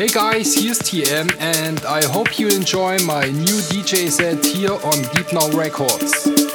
Hey guys, here's TM and I hope you enjoy my new DJ set here on Deep Now Records.